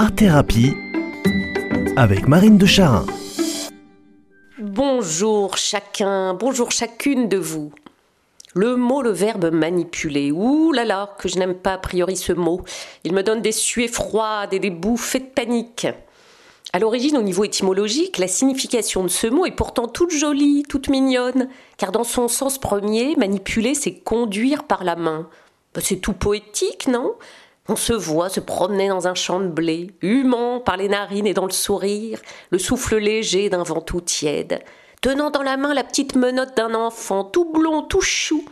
Art Thérapie avec Marine de Charin. Bonjour chacun, bonjour chacune de vous. Le mot, le verbe manipuler. Ouh là là, que je n'aime pas a priori ce mot. Il me donne des suées froides et des bouffées de panique. À l'origine, au niveau étymologique, la signification de ce mot est pourtant toute jolie, toute mignonne, car dans son sens premier, manipuler, c'est conduire par la main. Ben, c'est tout poétique, non? On se voit se promener dans un champ de blé, humant par les narines et dans le sourire, le souffle léger d'un vent tout tiède, tenant dans la main la petite menotte d'un enfant, tout blond, tout chou,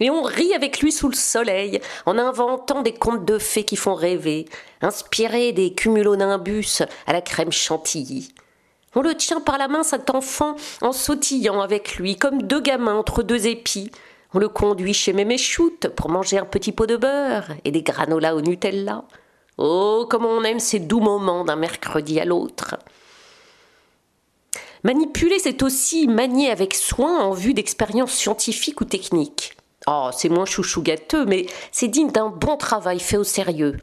et on rit avec lui sous le soleil, en inventant des contes de fées qui font rêver, inspirés des cumulonimbus à la crème chantilly. On le tient par la main, cet enfant, en sautillant avec lui, comme deux gamins entre deux épis. On le conduit chez Mémé Choute pour manger un petit pot de beurre et des granolas au Nutella. Oh, comme on aime ces doux moments d'un mercredi à l'autre. Manipuler, c'est aussi manier avec soin en vue d'expériences scientifiques ou techniques. Oh, c'est moins chouchou gâteux, mais c'est digne d'un bon travail fait au sérieux.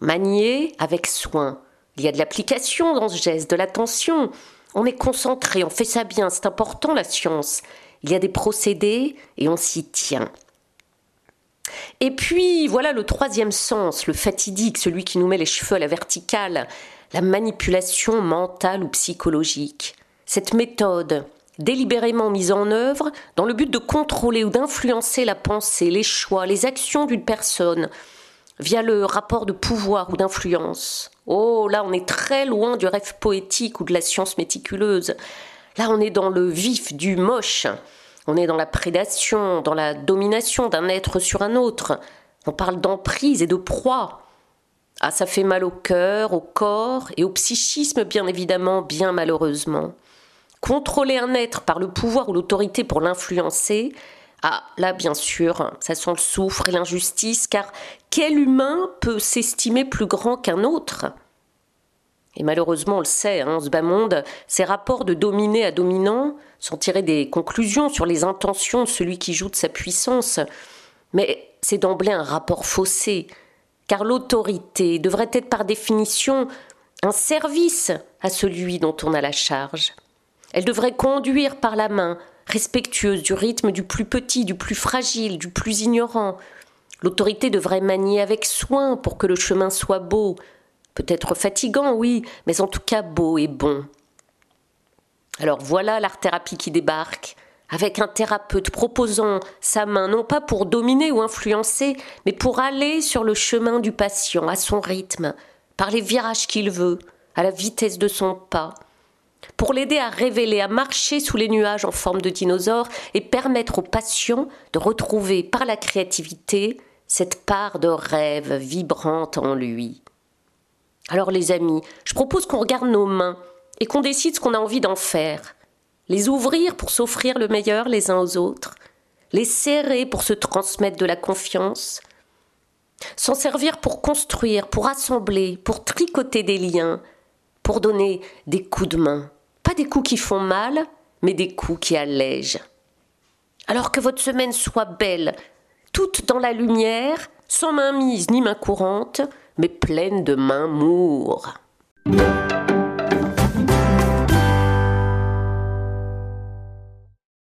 Manier avec soin. Il y a de l'application dans ce geste, de l'attention. On est concentré, on fait ça bien, c'est important la science. Il y a des procédés et on s'y tient. Et puis, voilà le troisième sens, le fatidique, celui qui nous met les cheveux à la verticale, la manipulation mentale ou psychologique. Cette méthode, délibérément mise en œuvre dans le but de contrôler ou d'influencer la pensée, les choix, les actions d'une personne via le rapport de pouvoir ou d'influence. Oh, là on est très loin du rêve poétique ou de la science méticuleuse. Là on est dans le vif du moche. On est dans la prédation, dans la domination d'un être sur un autre. On parle d'emprise et de proie. Ah, ça fait mal au cœur, au corps et au psychisme, bien évidemment, bien malheureusement. Contrôler un être par le pouvoir ou l'autorité pour l'influencer, ah, là, bien sûr, ça sent le souffre et l'injustice, car quel humain peut s'estimer plus grand qu'un autre? Et malheureusement, on le sait, hein, ce bas monde, ces rapports de dominé à dominant sont tirés des conclusions sur les intentions de celui qui joue de sa puissance. Mais c'est d'emblée un rapport faussé, car l'autorité devrait être par définition un service à celui dont on a la charge. Elle devrait conduire par la main, respectueuse du rythme du plus petit, du plus fragile, du plus ignorant. L'autorité devrait manier avec soin pour que le chemin soit beau, peut-être fatigant, oui, mais en tout cas beau et bon. Alors voilà l'art-thérapie qui débarque, avec un thérapeute proposant sa main non pas pour dominer ou influencer, mais pour aller sur le chemin du patient, à son rythme, par les virages qu'il veut, à la vitesse de son pas, pour l'aider à révéler, à marcher sous les nuages en forme de dinosaure et permettre aux patients de retrouver par la créativité cette part de rêve vibrante en lui. Alors les amis, je propose qu'on regarde nos mains et qu'on décide ce qu'on a envie d'en faire. Les ouvrir pour s'offrir le meilleur les uns aux autres, les serrer pour se transmettre de la confiance, s'en servir pour construire, pour assembler, pour tricoter des liens, pour donner des coups de main. Pas des coups qui font mal, mais des coups qui allègent. Alors que votre semaine soit belle, toute dans la lumière, sans main mise ni main courante, mais pleine de mains moures.